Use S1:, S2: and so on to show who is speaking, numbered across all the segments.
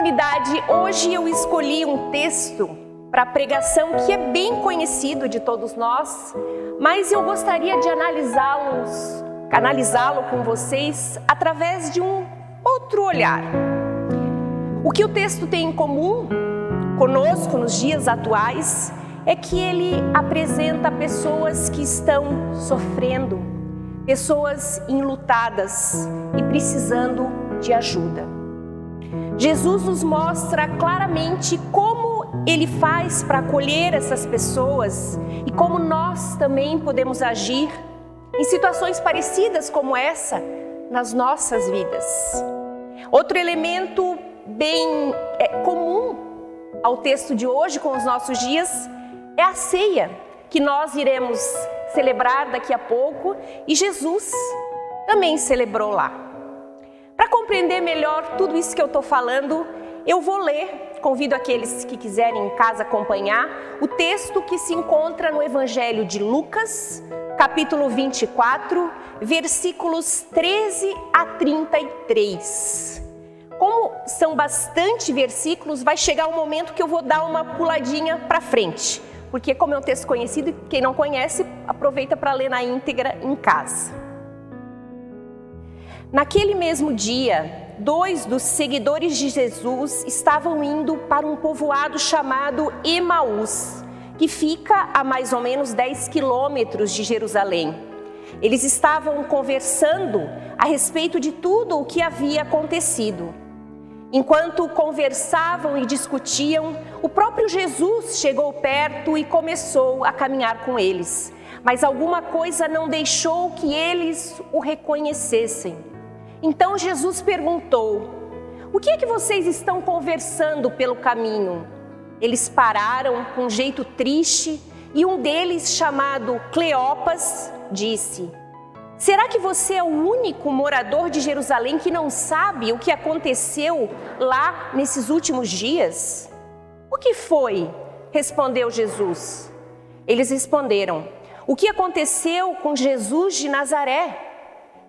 S1: comunidade, hoje eu escolhi um texto para pregação que é bem conhecido de todos nós, mas eu gostaria de analisá-los, analisá-lo com vocês através de um outro olhar. O que o texto tem em comum conosco nos dias atuais é que ele apresenta pessoas que estão sofrendo, pessoas enlutadas e precisando de ajuda. Jesus nos mostra claramente como ele faz para acolher essas pessoas e como nós também podemos agir em situações parecidas como essa nas nossas vidas. Outro elemento bem é, comum ao texto de hoje com os nossos dias é a ceia que nós iremos celebrar daqui a pouco e Jesus também celebrou lá. Para compreender melhor tudo isso que eu estou falando, eu vou ler, convido aqueles que quiserem em casa acompanhar, o texto que se encontra no Evangelho de Lucas, capítulo 24, versículos 13 a 33. Como são bastante versículos, vai chegar um momento que eu vou dar uma puladinha para frente, porque como é um texto conhecido, quem não conhece, aproveita para ler na íntegra em casa. Naquele mesmo dia, dois dos seguidores de Jesus estavam indo para um povoado chamado Emaús, que fica a mais ou menos 10 quilômetros de Jerusalém. Eles estavam conversando a respeito de tudo o que havia acontecido. Enquanto conversavam e discutiam, o próprio Jesus chegou perto e começou a caminhar com eles. Mas alguma coisa não deixou que eles o reconhecessem. Então Jesus perguntou: O que é que vocês estão conversando pelo caminho? Eles pararam com um jeito triste e um deles, chamado Cleopas, disse: Será que você é o único morador de Jerusalém que não sabe o que aconteceu lá nesses últimos dias? O que foi? respondeu Jesus. Eles responderam: O que aconteceu com Jesus de Nazaré?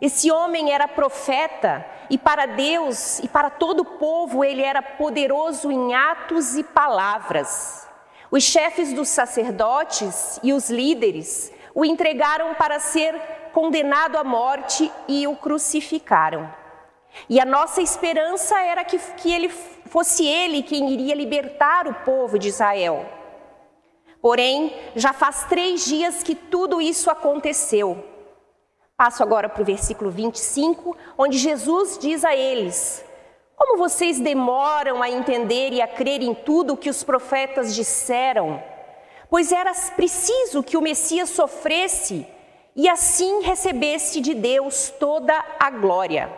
S1: Esse homem era profeta e para Deus e para todo o povo ele era poderoso em atos e palavras. Os chefes dos sacerdotes e os líderes o entregaram para ser condenado à morte e o crucificaram. E a nossa esperança era que, que ele fosse ele quem iria libertar o povo de Israel. Porém, já faz três dias que tudo isso aconteceu. Passo agora para o versículo 25, onde Jesus diz a eles: Como vocês demoram a entender e a crer em tudo o que os profetas disseram? Pois era preciso que o Messias sofresse e assim recebesse de Deus toda a glória.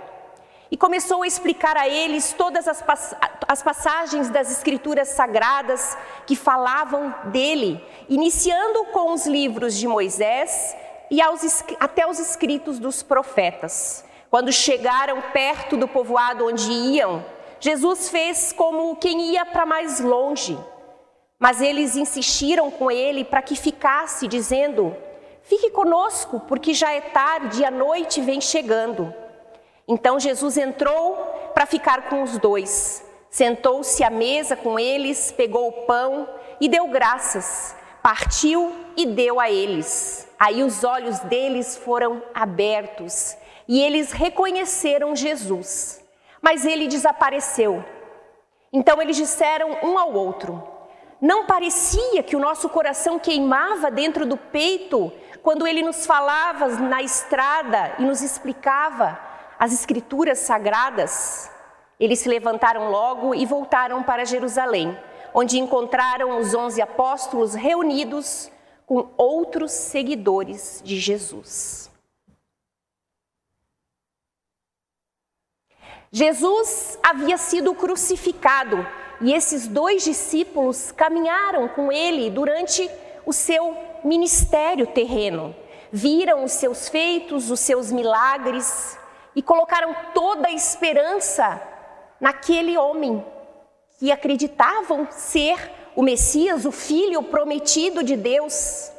S1: E começou a explicar a eles todas as, pass as passagens das Escrituras sagradas que falavam dele, iniciando com os livros de Moisés e aos, até os escritos dos profetas. Quando chegaram perto do povoado onde iam, Jesus fez como quem ia para mais longe. Mas eles insistiram com ele para que ficasse, dizendo: Fique conosco, porque já é tarde e a noite vem chegando. Então Jesus entrou para ficar com os dois. Sentou-se à mesa com eles, pegou o pão e deu graças partiu e deu a eles. Aí os olhos deles foram abertos e eles reconheceram Jesus, mas ele desapareceu. Então eles disseram um ao outro: Não parecia que o nosso coração queimava dentro do peito quando ele nos falava na estrada e nos explicava as escrituras sagradas? Eles se levantaram logo e voltaram para Jerusalém onde encontraram os onze apóstolos reunidos com outros seguidores de Jesus. Jesus havia sido crucificado e esses dois discípulos caminharam com ele durante o seu ministério terreno. Viram os seus feitos, os seus milagres e colocaram toda a esperança naquele homem que acreditavam ser o Messias, o filho prometido de Deus.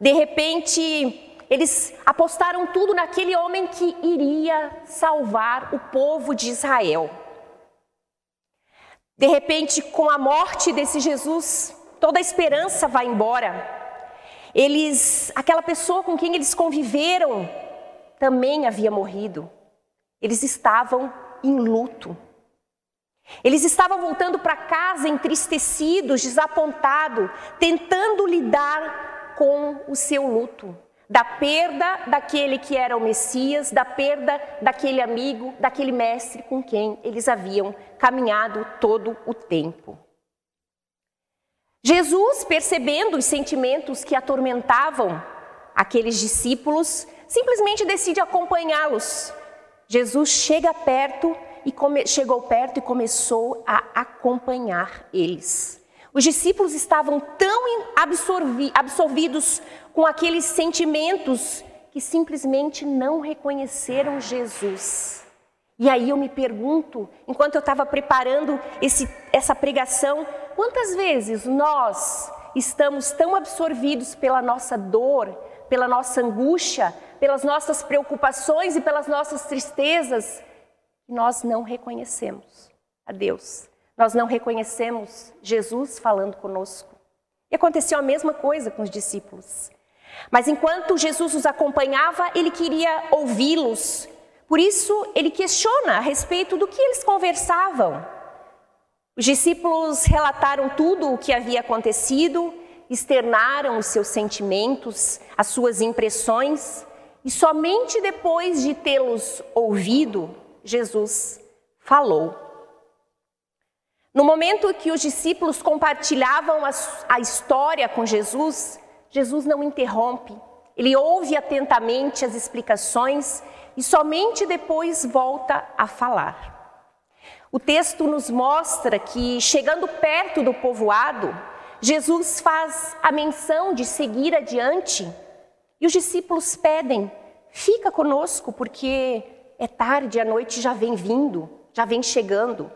S1: De repente, eles apostaram tudo naquele homem que iria salvar o povo de Israel. De repente, com a morte desse Jesus, toda a esperança vai embora. Eles, aquela pessoa com quem eles conviveram, também havia morrido. Eles estavam em luto. Eles estavam voltando para casa entristecidos, desapontados, tentando lidar com o seu luto, da perda daquele que era o Messias, da perda daquele amigo, daquele mestre com quem eles haviam caminhado todo o tempo. Jesus, percebendo os sentimentos que atormentavam aqueles discípulos, simplesmente decide acompanhá-los. Jesus chega perto e come, chegou perto e começou a acompanhar eles. Os discípulos estavam tão absorvi, absorvidos com aqueles sentimentos que simplesmente não reconheceram Jesus. E aí eu me pergunto, enquanto eu estava preparando esse, essa pregação, quantas vezes nós estamos tão absorvidos pela nossa dor, pela nossa angústia, pelas nossas preocupações e pelas nossas tristezas, que nós não reconhecemos a Deus. Nós não reconhecemos Jesus falando conosco. E aconteceu a mesma coisa com os discípulos. Mas enquanto Jesus os acompanhava, ele queria ouvi-los, por isso, ele questiona a respeito do que eles conversavam. Os discípulos relataram tudo o que havia acontecido, externaram os seus sentimentos, as suas impressões, e somente depois de tê-los ouvido, Jesus falou. No momento que os discípulos compartilhavam a, a história com Jesus, Jesus não interrompe, ele ouve atentamente as explicações e somente depois volta a falar. O texto nos mostra que, chegando perto do povoado, Jesus faz a menção de seguir adiante e os discípulos pedem: fica conosco, porque é tarde, a noite já vem vindo, já vem chegando.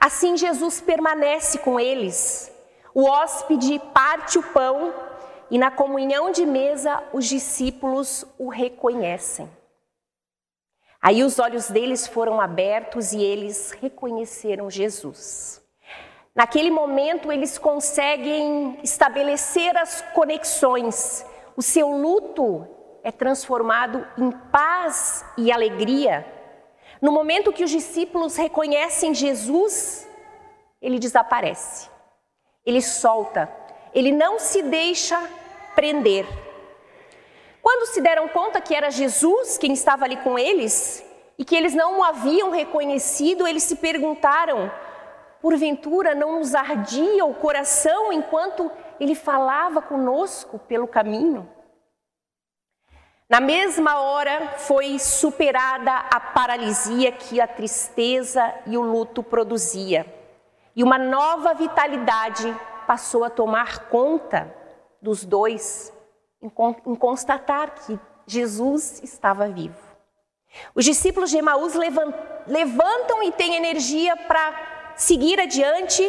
S1: Assim, Jesus permanece com eles. O hóspede parte o pão e, na comunhão de mesa, os discípulos o reconhecem. Aí os olhos deles foram abertos e eles reconheceram Jesus. Naquele momento, eles conseguem estabelecer as conexões. O seu luto é transformado em paz e alegria. No momento que os discípulos reconhecem Jesus, ele desaparece, ele solta, ele não se deixa prender. Quando se deram conta que era Jesus quem estava ali com eles e que eles não o haviam reconhecido, eles se perguntaram: porventura não nos ardia o coração enquanto ele falava conosco pelo caminho? Na mesma hora foi superada a paralisia que a tristeza e o luto produzia, e uma nova vitalidade passou a tomar conta dos dois em constatar que Jesus estava vivo. Os discípulos de Emaús levantam e têm energia para seguir adiante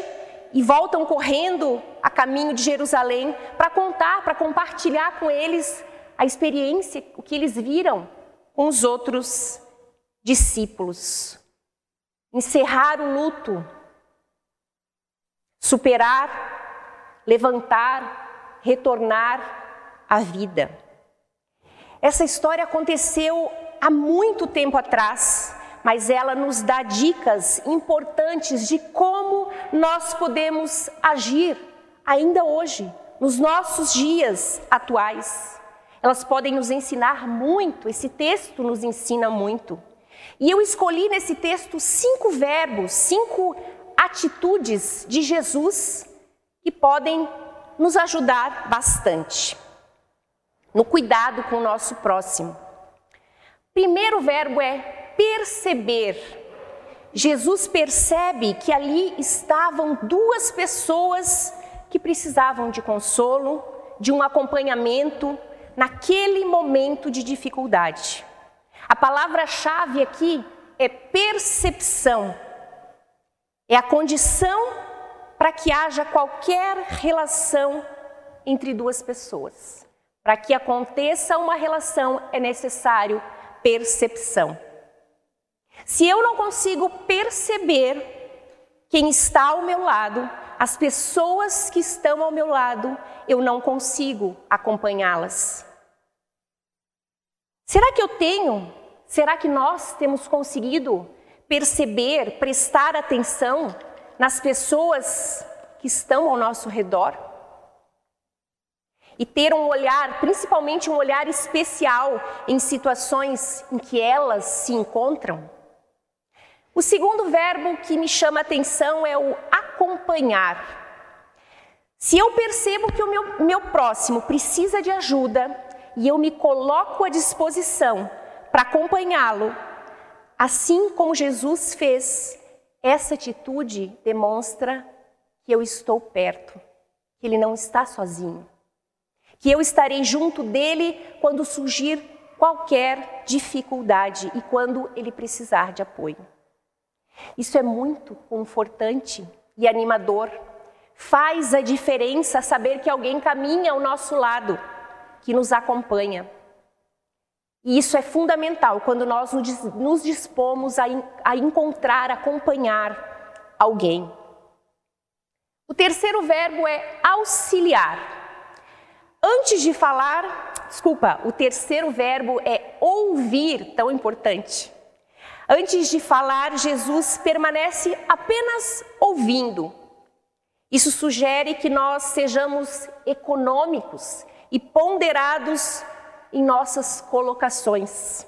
S1: e voltam correndo a caminho de Jerusalém para contar, para compartilhar com eles a experiência, o que eles viram com os outros discípulos. Encerrar o luto, superar, levantar, retornar a vida. Essa história aconteceu há muito tempo atrás, mas ela nos dá dicas importantes de como nós podemos agir ainda hoje, nos nossos dias atuais. Elas podem nos ensinar muito, esse texto nos ensina muito. E eu escolhi nesse texto cinco verbos, cinco atitudes de Jesus que podem nos ajudar bastante no cuidado com o nosso próximo. Primeiro verbo é perceber. Jesus percebe que ali estavam duas pessoas que precisavam de consolo, de um acompanhamento naquele momento de dificuldade. A palavra-chave aqui é percepção. É a condição para que haja qualquer relação entre duas pessoas. Para que aconteça uma relação é necessário percepção. Se eu não consigo perceber quem está ao meu lado, as pessoas que estão ao meu lado, eu não consigo acompanhá-las. Será que eu tenho? Será que nós temos conseguido perceber, prestar atenção nas pessoas que estão ao nosso redor? E ter um olhar, principalmente um olhar especial em situações em que elas se encontram? O segundo verbo que me chama a atenção é o acompanhar. Se eu percebo que o meu, meu próximo precisa de ajuda e eu me coloco à disposição para acompanhá-lo, assim como Jesus fez, essa atitude demonstra que eu estou perto, que ele não está sozinho, que eu estarei junto dele quando surgir qualquer dificuldade e quando ele precisar de apoio. Isso é muito confortante e animador. Faz a diferença saber que alguém caminha ao nosso lado, que nos acompanha. E isso é fundamental quando nós nos dispomos a, a encontrar, acompanhar alguém. O terceiro verbo é auxiliar. Antes de falar, desculpa, o terceiro verbo é ouvir, tão importante. Antes de falar, Jesus permanece apenas ouvindo. Isso sugere que nós sejamos econômicos e ponderados em nossas colocações.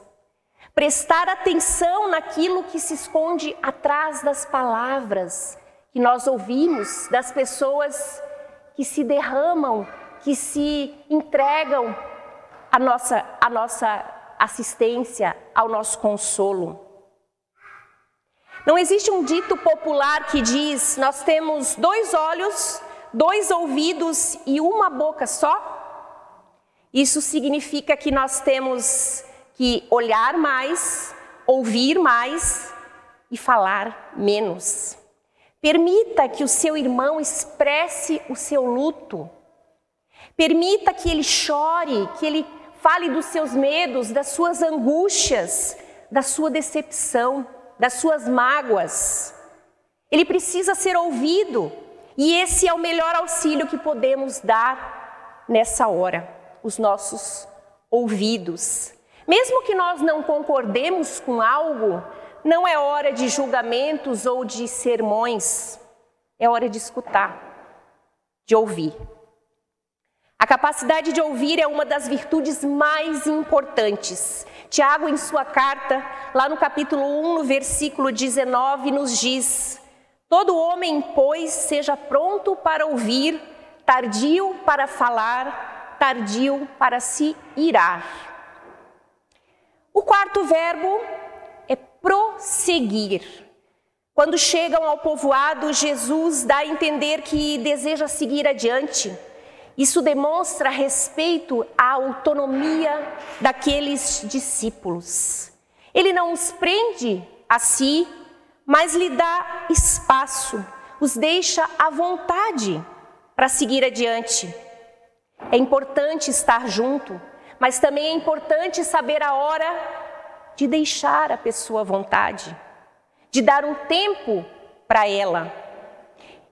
S1: Prestar atenção naquilo que se esconde atrás das palavras que nós ouvimos das pessoas que se derramam, que se entregam à nossa, à nossa assistência, ao nosso consolo. Não existe um dito popular que diz: nós temos dois olhos, dois ouvidos e uma boca só? Isso significa que nós temos que olhar mais, ouvir mais e falar menos. Permita que o seu irmão expresse o seu luto. Permita que ele chore, que ele fale dos seus medos, das suas angústias, da sua decepção das suas mágoas. Ele precisa ser ouvido, e esse é o melhor auxílio que podemos dar nessa hora, os nossos ouvidos. Mesmo que nós não concordemos com algo, não é hora de julgamentos ou de sermões, é hora de escutar, de ouvir. Capacidade de ouvir é uma das virtudes mais importantes. Tiago, em sua carta, lá no capítulo 1, no versículo 19, nos diz: Todo homem, pois, seja pronto para ouvir, tardio para falar, tardio para se irar. O quarto verbo é prosseguir. Quando chegam ao povoado, Jesus dá a entender que deseja seguir adiante isso demonstra respeito à autonomia daqueles discípulos. Ele não os prende a si, mas lhe dá espaço, os deixa à vontade para seguir adiante. É importante estar junto, mas também é importante saber a hora de deixar a pessoa à vontade, de dar um tempo para ela.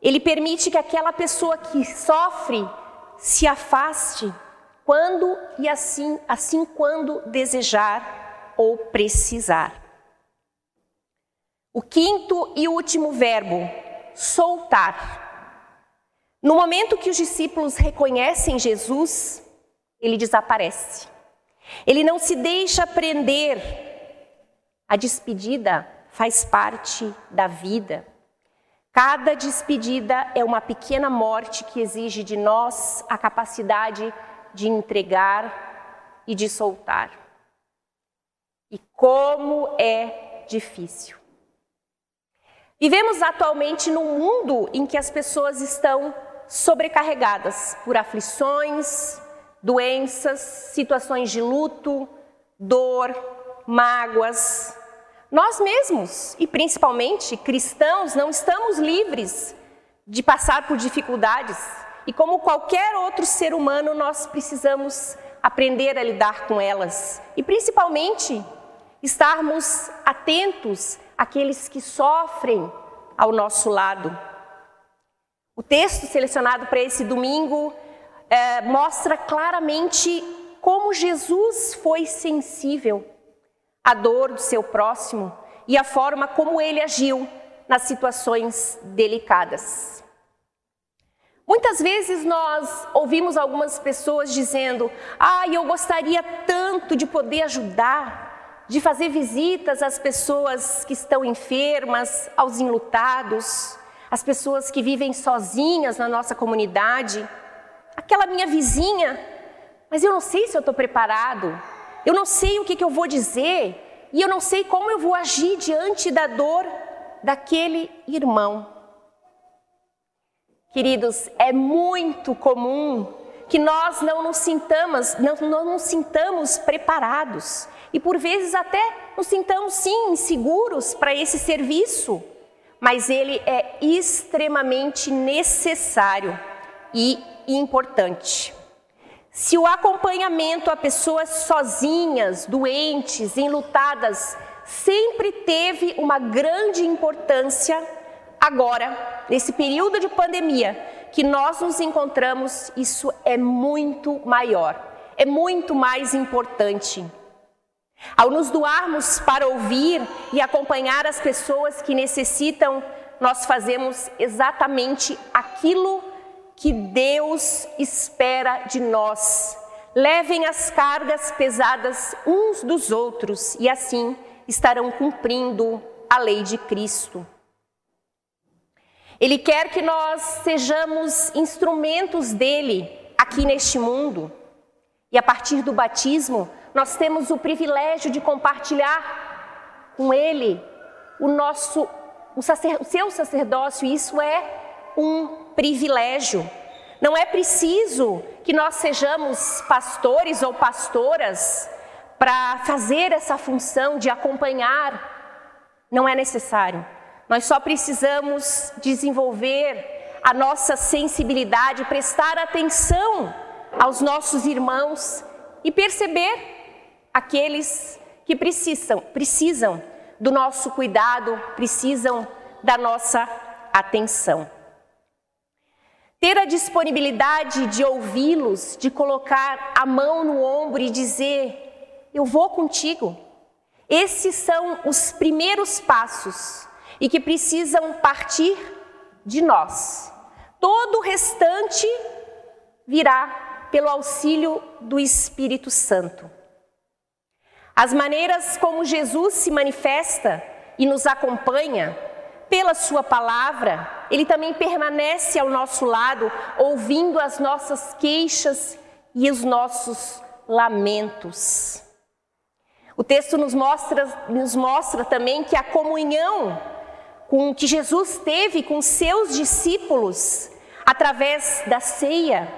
S1: Ele permite que aquela pessoa que sofre se afaste quando e assim, assim quando desejar ou precisar. O quinto e último verbo, soltar. No momento que os discípulos reconhecem Jesus, ele desaparece. Ele não se deixa prender. A despedida faz parte da vida. Cada despedida é uma pequena morte que exige de nós a capacidade de entregar e de soltar. E como é difícil. Vivemos atualmente num mundo em que as pessoas estão sobrecarregadas por aflições, doenças, situações de luto, dor, mágoas, nós mesmos, e principalmente cristãos, não estamos livres de passar por dificuldades. E como qualquer outro ser humano, nós precisamos aprender a lidar com elas. E principalmente estarmos atentos àqueles que sofrem ao nosso lado. O texto selecionado para esse domingo é, mostra claramente como Jesus foi sensível à dor do seu próximo e a forma como ele agiu nas situações delicadas. Muitas vezes nós ouvimos algumas pessoas dizendo: Ah, eu gostaria tanto de poder ajudar, de fazer visitas às pessoas que estão enfermas, aos enlutados, às pessoas que vivem sozinhas na nossa comunidade. Aquela minha vizinha, mas eu não sei se eu estou preparado, eu não sei o que, que eu vou dizer, e eu não sei como eu vou agir diante da dor daquele irmão. Queridos, é muito comum que nós não nos sintamos, não, não nos sintamos preparados e por vezes até nos sintamos sim inseguros para esse serviço, mas ele é extremamente necessário e importante. Se o acompanhamento a pessoas sozinhas, doentes, enlutadas, sempre teve uma grande importância, agora, nesse período de pandemia que nós nos encontramos, isso é muito maior, é muito mais importante. Ao nos doarmos para ouvir e acompanhar as pessoas que necessitam, nós fazemos exatamente aquilo que Deus espera de nós. Levem as cargas pesadas uns dos outros e assim estarão cumprindo a lei de Cristo. Ele quer que nós sejamos instrumentos dele aqui neste mundo. E a partir do batismo, nós temos o privilégio de compartilhar com ele o nosso o, sacer, seu sacerdócio, isso é um privilégio. Não é preciso que nós sejamos pastores ou pastoras para fazer essa função de acompanhar. Não é necessário. Nós só precisamos desenvolver a nossa sensibilidade, prestar atenção aos nossos irmãos e perceber aqueles que precisam, precisam do nosso cuidado, precisam da nossa atenção. Ter a disponibilidade de ouvi-los, de colocar a mão no ombro e dizer: Eu vou contigo. Esses são os primeiros passos e que precisam partir de nós. Todo o restante virá pelo auxílio do Espírito Santo. As maneiras como Jesus se manifesta e nos acompanha, pela Sua palavra, Ele também permanece ao nosso lado, ouvindo as nossas queixas e os nossos lamentos. O texto nos mostra, nos mostra também que a comunhão com que Jesus teve com seus discípulos através da ceia.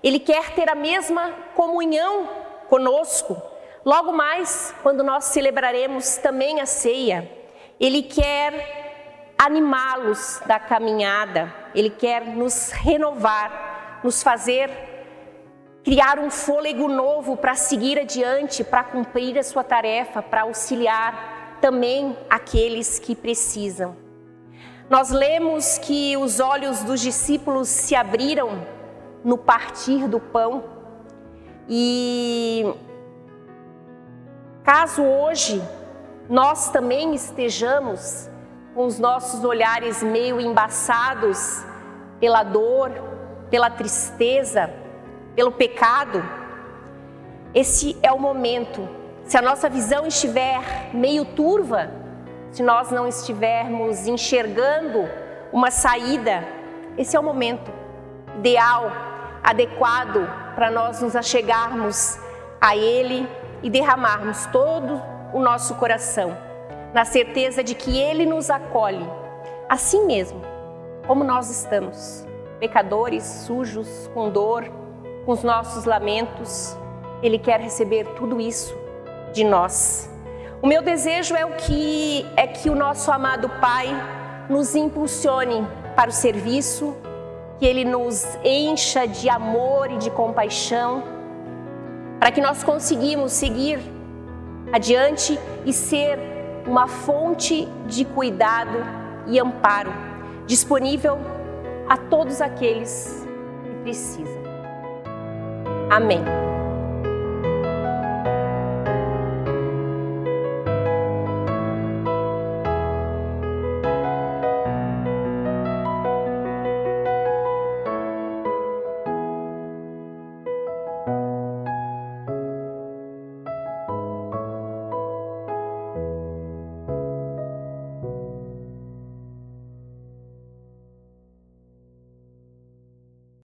S1: Ele quer ter a mesma comunhão conosco. Logo mais, quando nós celebraremos também a ceia, ele quer animá-los da caminhada, ele quer nos renovar, nos fazer criar um fôlego novo para seguir adiante, para cumprir a sua tarefa, para auxiliar também aqueles que precisam. Nós lemos que os olhos dos discípulos se abriram no partir do pão e caso hoje nós também estejamos com os nossos olhares meio embaçados pela dor, pela tristeza, pelo pecado, esse é o momento. Se a nossa visão estiver meio turva, se nós não estivermos enxergando uma saída, esse é o momento ideal, adequado para nós nos achegarmos a Ele e derramarmos todo o nosso coração, na certeza de que Ele nos acolhe, assim mesmo, como nós estamos, pecadores, sujos, com dor, com os nossos lamentos. Ele quer receber tudo isso de nós. O meu desejo é o que é que o nosso amado Pai nos impulsione para o serviço, que ele nos encha de amor e de compaixão, para que nós conseguimos seguir adiante e ser uma fonte de cuidado e amparo disponível a todos aqueles que precisam. Amém.